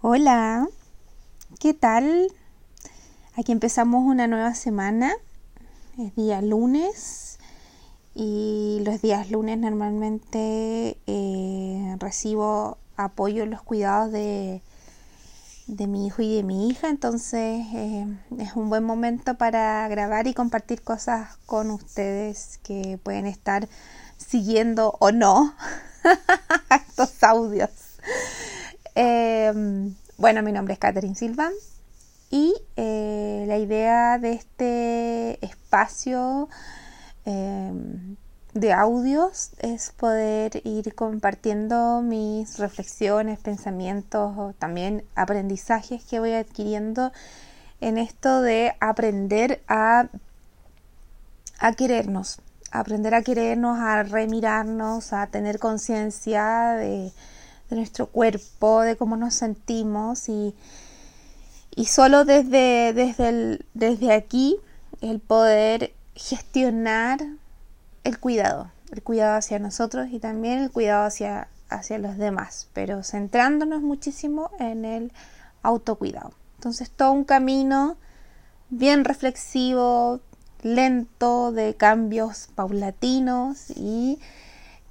Hola, ¿qué tal? Aquí empezamos una nueva semana. Es día lunes y los días lunes normalmente eh, recibo apoyo en los cuidados de, de, mi hijo y de mi hija, entonces eh, es un buen momento para grabar y compartir cosas con ustedes que pueden estar siguiendo o no estos audios. Em, bueno, mi nombre es Catherine Silva y eh, la idea de este espacio em, de audios es poder ir compartiendo mis reflexiones, pensamientos o también aprendizajes que voy adquiriendo en esto de aprender a, a querernos, aprender a querernos, a remirarnos, a tener conciencia de de nuestro cuerpo, de cómo nos sentimos y, y solo desde, desde, desde aquí el poder gestionar el cuidado, el cuidado hacia nosotros y también el cuidado hacia, hacia los demás, pero centrándonos muchísimo en el autocuidado. Entonces todo un camino bien reflexivo, lento, de cambios paulatinos y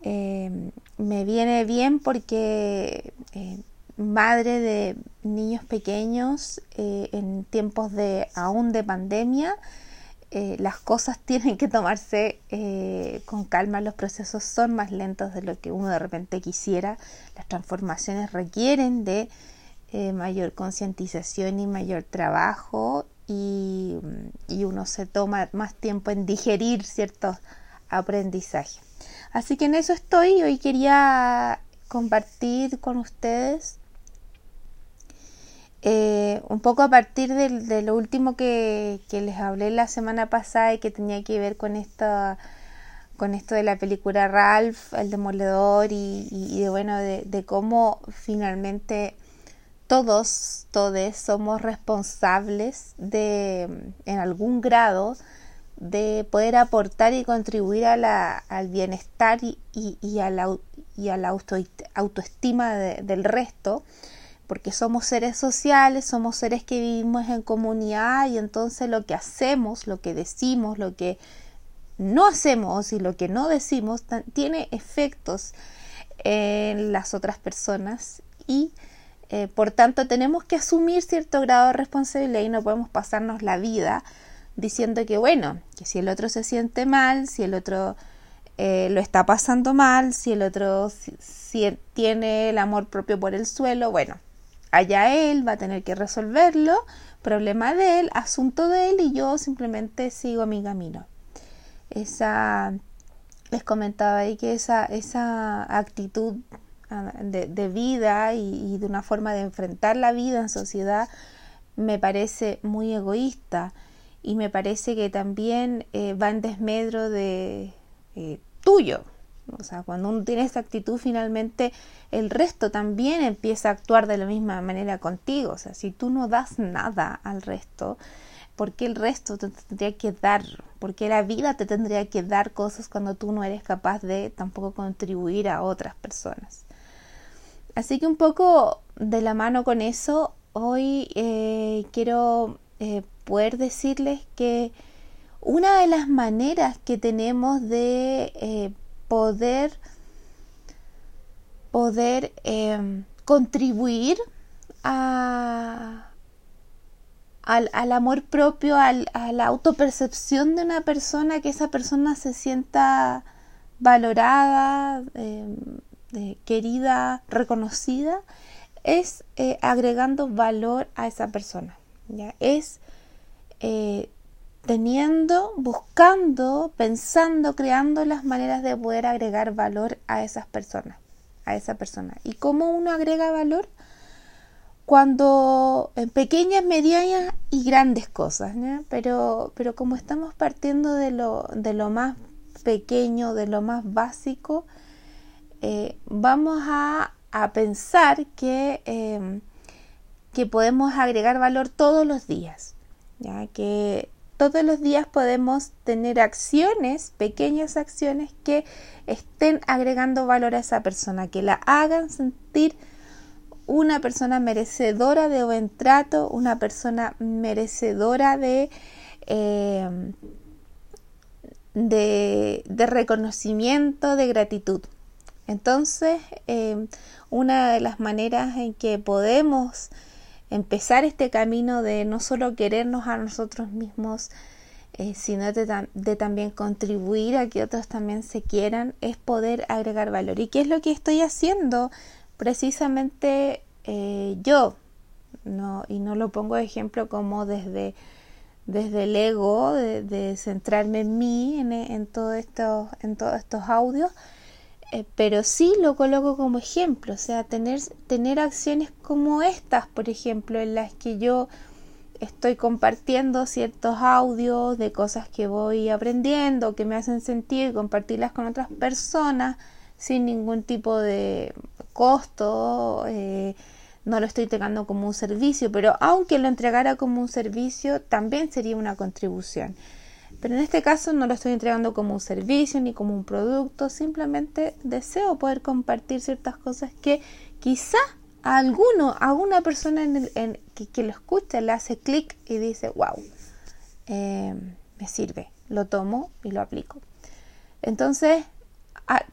eh, me viene bien porque eh, madre de niños pequeños eh, en tiempos de aún de pandemia las cosas tienen que tomarse con calma los procesos son más lentos de lo que uno de repente quisiera las transformaciones requieren de mayor concientización y mayor trabajo y uno se toma más tiempo en digerir ciertos aprendizajes Así que en eso estoy. Hoy quería compartir con ustedes eh, un poco a partir de, lo último que, les hablé la semana pasada y que tenía que ver con con esto de la película Ralph, el demoledor y, de bueno de, de, cómo finalmente todos, todos somos responsables de en algún grado de poder aportar y contribuir a la, al bienestar y, y, a la, y a la autoestima del resto, porque somos seres sociales, somos seres que vivimos en comunidad y entonces lo que hacemos, lo que decimos, lo que no hacemos y lo que no decimos tiene efectos en las otras personas y eh, por tanto tenemos que asumir cierto grado de responsabilidad y no podemos pasarnos la vida diciendo que bueno, que si el otro se siente mal, si el otro eh, lo está pasando mal, si el otro si, tiene el amor propio por el suelo, bueno, allá él va a tener que resolverlo, problema de él, asunto de él y yo simplemente sigo mi camino. Esa les comentaba ahí que esa, esa actitud ah, de, vida y, y, de una forma de enfrentar la vida en sociedad me parece muy egoísta y me parece que también eh, va en desmedro de eh, tuyo. O sea, cuando uno tiene esa actitud, finalmente el resto también empieza a actuar de la misma manera contigo. O sea, si tú no das nada al resto, ¿por qué el resto te tendría que dar? ¿Por qué la vida te tendría que dar cosas cuando tú no eres capaz de tampoco contribuir a otras personas? Así que un poco de la mano con eso, hoy eh, quiero poder decirles que una de las maneras que tenemos de eh, poder poder em, contribuir a, al, amor propio, a la autopercepción de una persona, que esa persona se sienta valorada, em, querida, reconocida, es eh, agregando valor a esa persona. Es eh, teniendo, buscando, pensando, creando las maneras de poder agregar valor a esas personas, a esa persona. ¿Y cómo uno agrega valor? Cuando en pequeñas, medianas y grandes cosas, pero, pero como estamos partiendo de lo, de lo más pequeño, de lo más básico, eh, vamos a, a, pensar que, eh, que podemos agregar valor todos los días ya que todos los días podemos tener acciones, pequeñas acciones que estén agregando valor a esa persona, que la hagan sentir una persona merecedora de buen trato, una persona merecedora de, eh, de, reconocimiento, de gratitud. Entonces, eh, una de las maneras en que podemos empezar este camino de no solo querernos a nosotros mismos, eh, sino de, también contribuir a que otros también se quieran, es poder agregar valor. ¿Y qué es lo que estoy haciendo? Precisamente eh, yo, no, y no lo pongo de ejemplo como desde, desde el ego, de, centrarme en mí, en, en, todo esto, en todos estos audios, eh, pero sí lo coloco como ejemplo, o sea, tener, tener acciones como estas, por ejemplo, en las que yo estoy compartiendo ciertos audios de cosas que voy aprendiendo, que me hacen sentir, compartirlas con otras personas sin ningún tipo de costo, eh, no lo estoy entregando como un servicio, pero aunque lo entregara como un servicio, también sería una contribución. Pero en este caso no lo estoy entregando como un servicio ni como un producto, simplemente deseo poder compartir ciertas cosas que quizá a alguno, a una persona en que, lo escucha le hace clic y dice, wow, eh, me sirve, lo tomo y lo aplico. Entonces,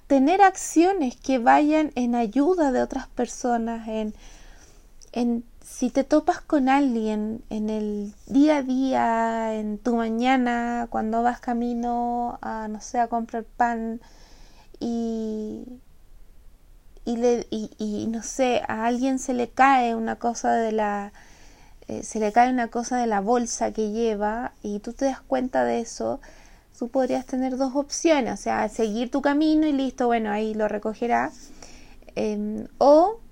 tener acciones que vayan en ayuda de otras personas, en, en si te topas con alguien en el día a día, en tu mañana, cuando vas camino a, no sé, a comprar pan y, y, le, y, no sé, a alguien se le cae una cosa de la, eh, se le cae una cosa de la bolsa que lleva y tú te das cuenta de eso, tú podrías tener dos opciones, o sea, seguir tu camino y listo, bueno, ahí lo recogerá, em, o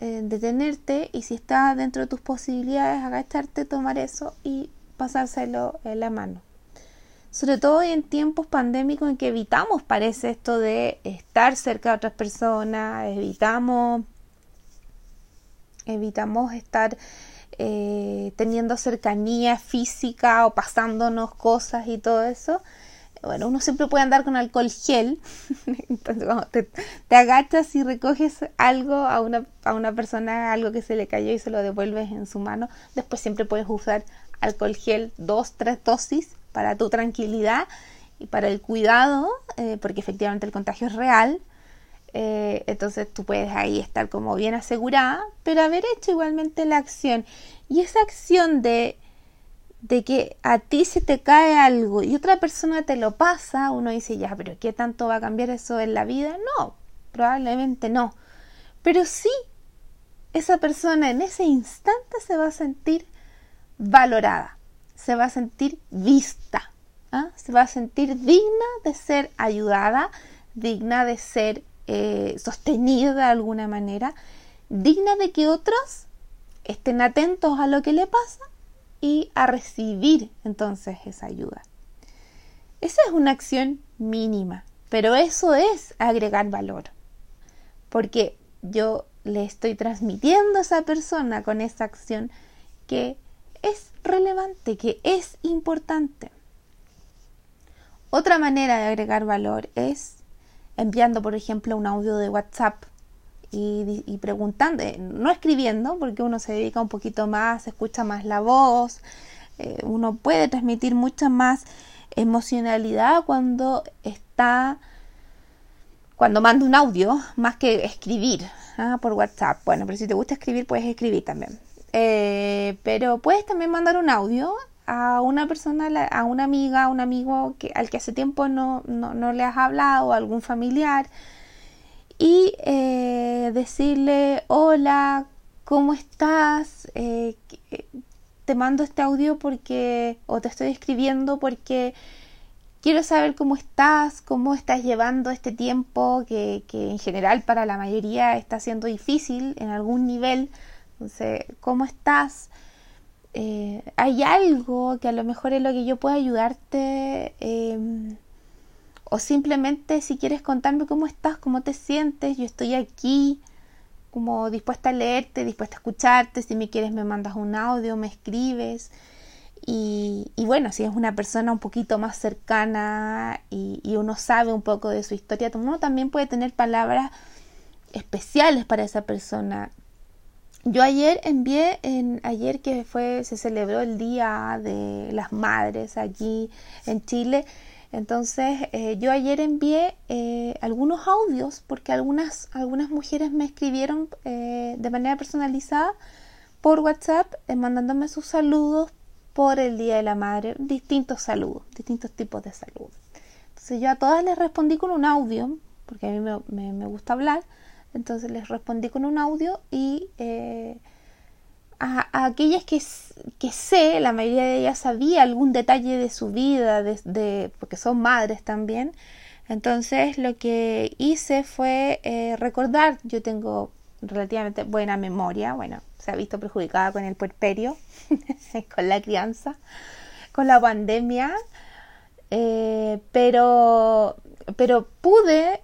eh, detenerte y si está dentro de tus posibilidades agacharte, tomar eso y pasárselo en la mano. Sobre todo en tiempos pandémicos en que evitamos, parece esto de estar cerca de otras personas, evitamos, evitamos estar eh, teniendo cercanía física o pasándonos cosas y todo eso bueno, uno siempre puede andar con alcohol gel, entonces cuando te, agachas y recoges algo a una, a una persona, algo que se le cayó y se lo devuelves en su mano, después siempre puedes usar alcohol gel dos, tres dosis para tu tranquilidad y para el cuidado, eh, porque efectivamente el contagio es real, eh, entonces tú puedes ahí estar como bien asegurada, pero haber hecho igualmente la acción. Y esa acción de de que a ti se te cae algo y otra persona te lo pasa, uno dice, ya, pero ¿qué tanto va a cambiar eso en la vida? No, probablemente no. Pero sí, esa persona en ese instante se va a sentir valorada, se va a sentir vista, ¿ah? se va a sentir digna de ser ayudada, digna de ser eh, sostenida de alguna manera, digna de que otros estén atentos a lo que le pasa y a recibir entonces esa ayuda. Esa es una acción mínima, pero eso es agregar valor, porque yo le estoy transmitiendo a esa persona con esa acción que es relevante, que es importante. Otra manera de agregar valor es enviando, por ejemplo, un audio de WhatsApp y, preguntando, eh, no escribiendo, porque uno se dedica un poquito más, escucha más la voz, eh, uno puede transmitir mucha más emocionalidad cuando está, cuando manda un audio, más que escribir ¿ah? por WhatsApp. Bueno, pero si te gusta escribir, puedes escribir también. Eh, pero puedes también mandar un audio a una persona, a una amiga, a un amigo que, al que hace tiempo no, no, no le has hablado, a algún familiar y eh, decirle hola, ¿cómo estás? Eh, te mando este audio porque, o te estoy escribiendo porque quiero saber cómo estás, cómo estás llevando este tiempo que, en general para la mayoría está siendo difícil en algún nivel. Entonces, ¿cómo estás? Eh, ¿Hay algo que a lo mejor es lo que yo pueda ayudarte? Eh, o simplemente si quieres contarme cómo estás, cómo te sientes, yo estoy aquí, como dispuesta a leerte, dispuesta a escucharte, si me quieres me mandas un audio, me escribes. Y, bueno, si es una persona un poquito más cercana y, uno sabe un poco de su historia, uno también puede tener palabras especiales para esa persona. yo ayer envié, en, ayer que fue, se celebró el Día de las Madres aquí en Chile, entonces eh, yo ayer envié eh, algunos audios porque algunas, algunas mujeres me escribieron eh, de manera personalizada por WhatsApp mandándome sus saludos por el Día de la Madre, distintos saludos, distintos tipos de saludos. Entonces yo a todas les respondí con un audio, porque a mí me, me gusta hablar, entonces les respondí con un audio y a, aquellas que, que, sé, la mayoría de ellas sabía algún detalle de su vida, de, porque son madres también. Entonces lo que hice fue eh, recordar, yo tengo relativamente buena memoria, bueno, se ha visto perjudicada con el puerperio, con la crianza, con la pandemia, eh, pero, pero pude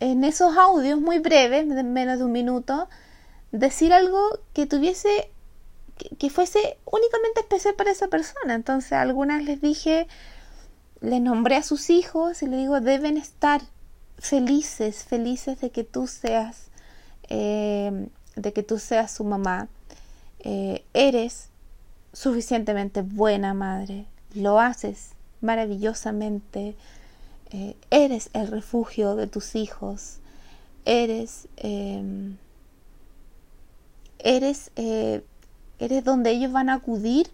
en esos audios muy breves, menos de un minuto, decir algo que tuviese, que, fuese únicamente especial para esa persona. Entonces a algunas les dije, les nombré a sus hijos y les digo, deben estar felices, felices de que tú seas, eh, de que tú seas su mamá. Eh, eres suficientemente buena madre, lo haces maravillosamente eh, eres el refugio de tus hijos, eres, em, eres, eh, eres donde ellos van a acudir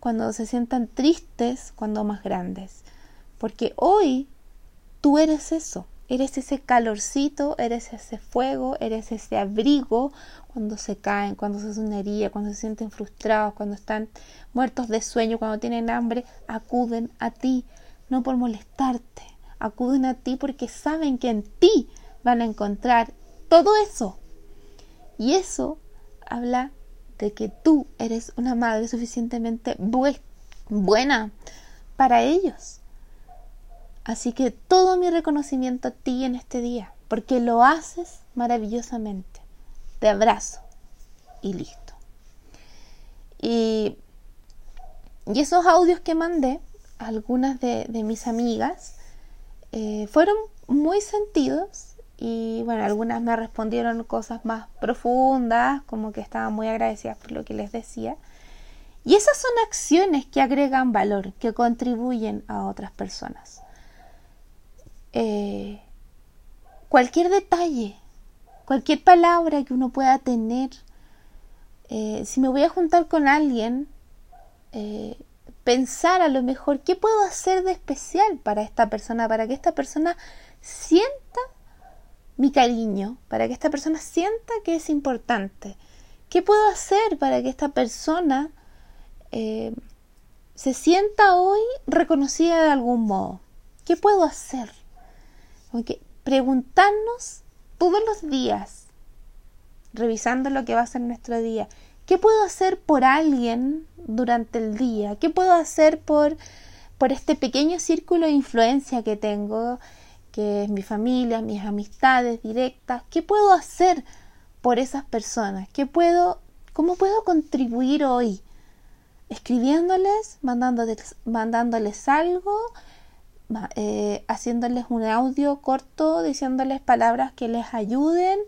cuando se sientan tristes, cuando más grandes. Porque hoy tú eres eso, eres ese calorcito, eres ese fuego, eres ese abrigo cuando se caen, cuando se hacen una cuando se sienten frustrados, cuando están muertos de sueño, cuando tienen hambre, acuden a ti, no por molestarte, acuden a ti porque saben que en ti van a encontrar todo eso. Y eso habla de que tú eres una madre suficientemente buena para ellos. Así que todo mi reconocimiento a ti en este día, porque lo haces maravillosamente. Te abrazo y listo. Y, y esos audios que mandé, algunas de mis amigas, eh, fueron muy sentidos y bueno, algunas me respondieron cosas más profundas, como que estaban muy agradecidas por lo que les decía. Y esas son acciones que agregan valor, que contribuyen a otras personas. Eh, cualquier detalle, cualquier palabra que uno pueda tener, eh, si me voy a juntar con alguien, pensar a lo mejor qué puedo hacer de especial para esta persona, para que esta persona sienta mi cariño, para que esta persona sienta que es importante. ¿Qué puedo hacer para que esta persona eh, se sienta hoy reconocida de algún modo? ¿Qué puedo hacer? Porque preguntarnos todos los días, revisando lo que va a ser nuestro día, ¿Qué puedo hacer por alguien durante el día? ¿Qué puedo hacer por, por este pequeño círculo de influencia que tengo, que es mi familia, mis amistades directas? ¿Qué puedo hacer por esas personas? ¿Qué puedo, ¿Cómo puedo contribuir hoy? Escribiéndoles, mandándoles, mandándoles algo, eh, haciéndoles un audio corto, diciéndoles palabras que les ayuden.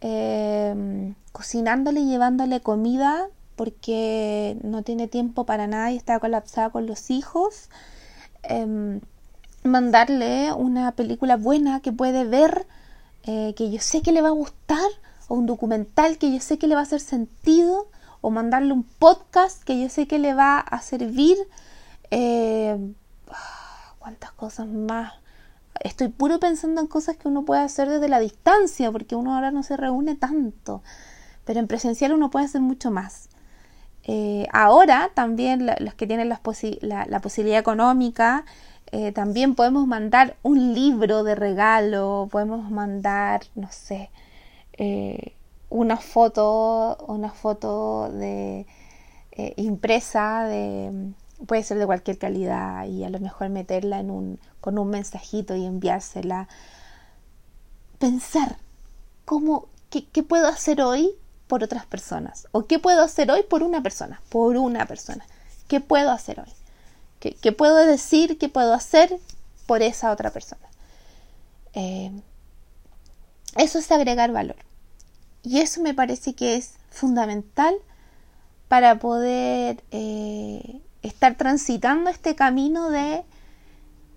Eh, cocinándole y llevándole comida porque no tiene tiempo para nada y está colapsada con los hijos. Em, mandarle una película buena que puede ver, eh, que yo sé que le va a gustar, o un documental que yo sé que le va a hacer sentido, o mandarle un podcast que yo sé que le va a servir. Eh, ¿Cuántas cosas más? Estoy puro pensando en cosas que uno puede hacer desde la distancia, porque uno ahora no se reúne tanto pero en presencial uno puede hacer mucho más. Eh, ahora también los que tienen la, posibilidad económica, eh, también podemos mandar un libro de regalo, podemos mandar, no sé, eh, una foto, una foto de impresa de puede ser de cualquier calidad y a lo mejor meterla en un, con un mensajito y enviársela. Pensar cómo, qué puedo hacer hoy por otras personas? ¿O qué puedo hacer hoy por una persona? Por una persona. ¿Qué puedo hacer hoy? ¿Qué, puedo decir? ¿Qué puedo hacer por esa otra persona? Eh, eso es agregar valor. Y eso me parece que es fundamental para poder eh, estar transitando este camino de,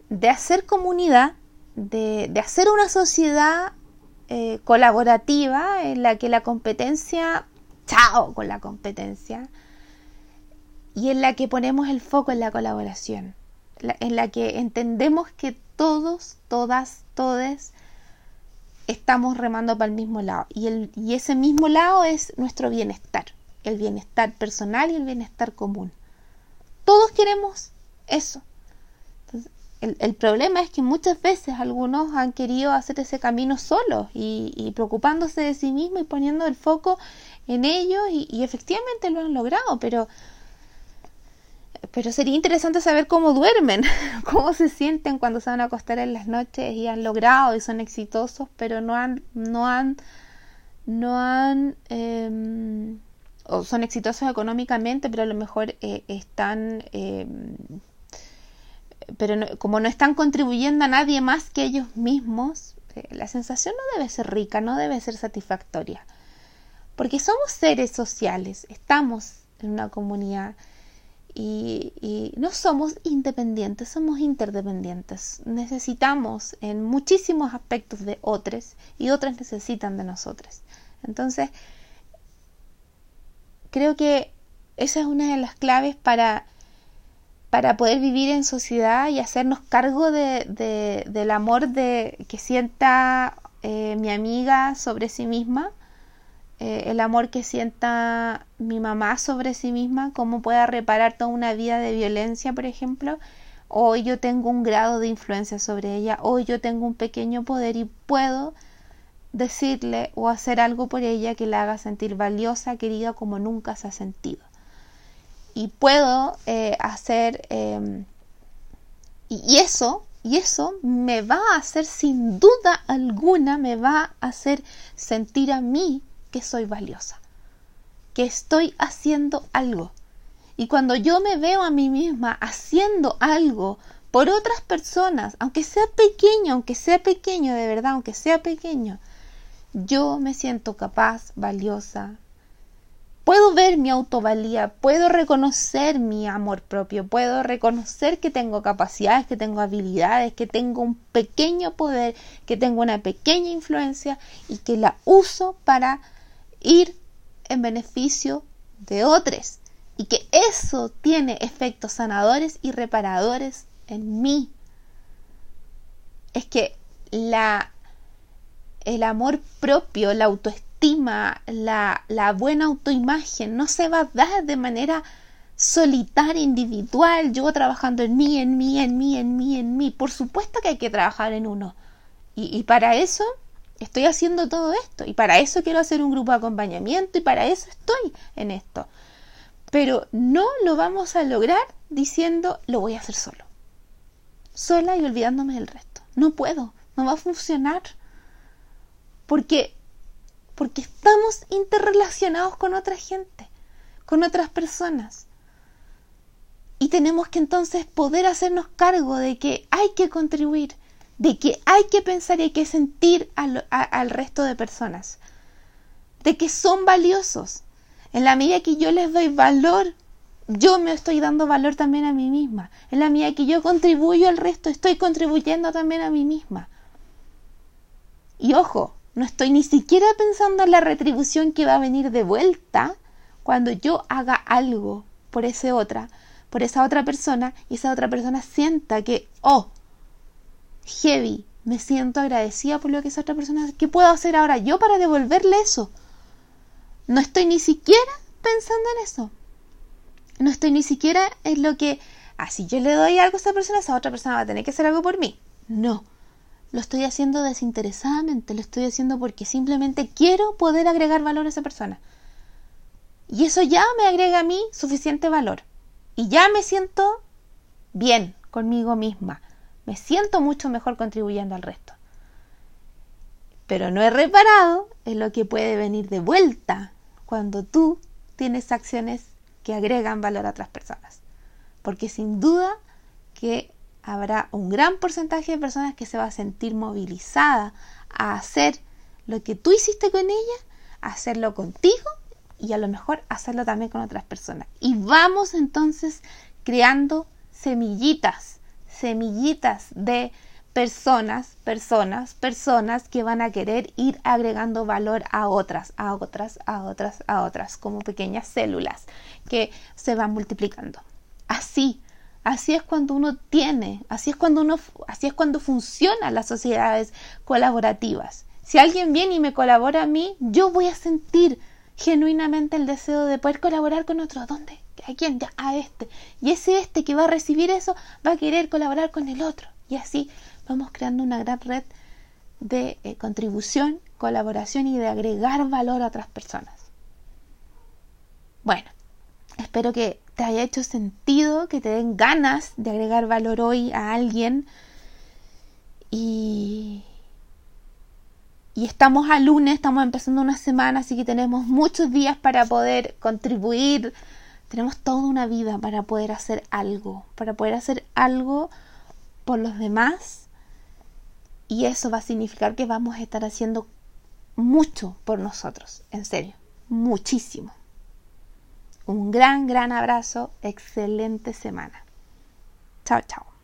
de hacer comunidad, de, de, hacer una sociedad eh, colaborativa en la que la competencia, chao con la competencia, y en la que ponemos el foco en la colaboración, en la que entendemos que todos, todas, todes estamos remando para el mismo lado. Y, el, y ese mismo lado es nuestro bienestar, el bienestar personal y el bienestar común. Todos queremos eso. el, problema es que muchas veces algunos han querido hacer ese camino solos y, preocupándose de sí mismos y poniendo el foco en ellos y, y efectivamente lo han logrado, pero pero sería interesante saber cómo duermen, cómo se sienten cuando se van a acostar en las noches y han logrado y son exitosos, pero no han, no han, no han, em, o son exitosos económicamente, pero a lo mejor eh, están, em, pero como no están contribuyendo a nadie más que ellos mismos, eh, la sensación no debe ser rica, no debe ser satisfactoria, porque somos seres sociales, estamos en una comunidad y, no somos independientes, somos interdependientes. Necesitamos en muchísimos aspectos de otros y otros necesitan de nosotros. Entonces, creo que esa es una de las claves para, para poder vivir en sociedad y hacernos cargo de, del amor de, que sienta eh, mi amiga sobre sí misma eh, el amor que sienta mi mamá sobre sí misma, cómo pueda reparar toda una vida de violencia, por ejemplo. Hoy yo tengo un grado de influencia sobre ella, hoy yo tengo un pequeño poder y puedo decirle o hacer algo por ella que la haga sentir valiosa, querida como nunca se ha sentido. Y puedo eh, hacer... Em, y eso, y eso me va a hacer sin duda alguna, me va a hacer sentir a mí que soy valiosa, que estoy haciendo algo. Y cuando yo me veo a mí misma haciendo algo por otras personas, aunque sea pequeño, aunque sea pequeño de verdad, aunque sea pequeño, yo me siento capaz, valiosa. Puedo ver mi autovalía, puedo reconocer mi amor propio, puedo reconocer que tengo capacidades, que tengo habilidades, que tengo un pequeño poder, que tengo una pequeña influencia y que la uso para ir en beneficio de otros y que eso tiene efectos sanadores y reparadores en mí. Es que la, el amor propio, la autoestima, la, la buena autoimagen no se va a dar de manera solitaria, individual, yo trabajando en mí, en mí, en mí, en mí, en mí. Por supuesto que hay que trabajar en uno. Y, y para eso estoy haciendo todo esto y para eso quiero hacer un grupo de acompañamiento y para eso estoy en esto. Pero no lo vamos a lograr diciendo lo voy a hacer solo. Sola y olvidándome del resto. No puedo, no va a funcionar. Porque porque estamos interrelacionados con otra gente, con otras personas. Y tenemos que entonces poder hacernos cargo de que hay que contribuir, de que hay que pensar y hay que sentir al, resto de personas, de que son valiosos. En la medida que yo les doy valor, yo me estoy dando valor también a mí misma. En la medida que yo contribuyo al resto, estoy contribuyendo también a mí misma. Y ojo, no estoy ni siquiera pensando en la retribución que va a venir de vuelta cuando yo haga algo por esa otra, por esa otra persona y esa otra persona sienta que, oh, heavy. Me siento agradecida por lo que esa otra persona hace. ¿Qué puedo hacer ahora yo para devolverle eso? No estoy ni siquiera pensando en eso. No estoy ni siquiera en lo que, ah, si yo le doy algo a esa persona, esa otra persona va a tener que hacer algo por mí. No. Lo estoy haciendo desinteresadamente, lo estoy haciendo porque simplemente quiero poder agregar valor a esa persona. Y eso ya me agrega a mí suficiente valor. Y ya me siento bien conmigo misma me siento mucho mejor contribuyendo al resto. Pero no he reparado en lo que puede venir de vuelta cuando tú tienes acciones que agregan valor a otras personas. Porque sin duda que habrá un gran porcentaje de personas que se va a sentir movilizada a hacer lo que tú hiciste con ella, hacerlo contigo y a lo mejor hacerlo también con otras personas. Y vamos entonces creando semillitas, semillitas de personas, personas, personas que van a querer ir agregando valor a otras, a otras, a otras, a otras, como pequeñas células que se van multiplicando. Así, así es cuando uno tiene, así es cuando uno, así es cuando funcionan las sociedades colaborativas. Si alguien viene y me colabora a mí, yo voy a sentir genuinamente el deseo de poder colaborar con otro. ¿Dónde? ¿A quién? A este. Y ese este que va a recibir eso va a querer colaborar con el otro. Y así vamos creando una gran red de eh, contribución, colaboración y de agregar valor a otras personas. Bueno, espero que te haya hecho sentido, que te den ganas de agregar valor hoy a alguien. Y y estamos a lunes, estamos empezando una semana, así que tenemos muchos días para poder contribuir. Tenemos toda una vida para poder hacer algo, para poder hacer algo por los demás. Y eso va a significar que vamos a estar haciendo mucho por nosotros, en serio, muchísimo. Un gran, gran abrazo, excelente semana. Chao, chao.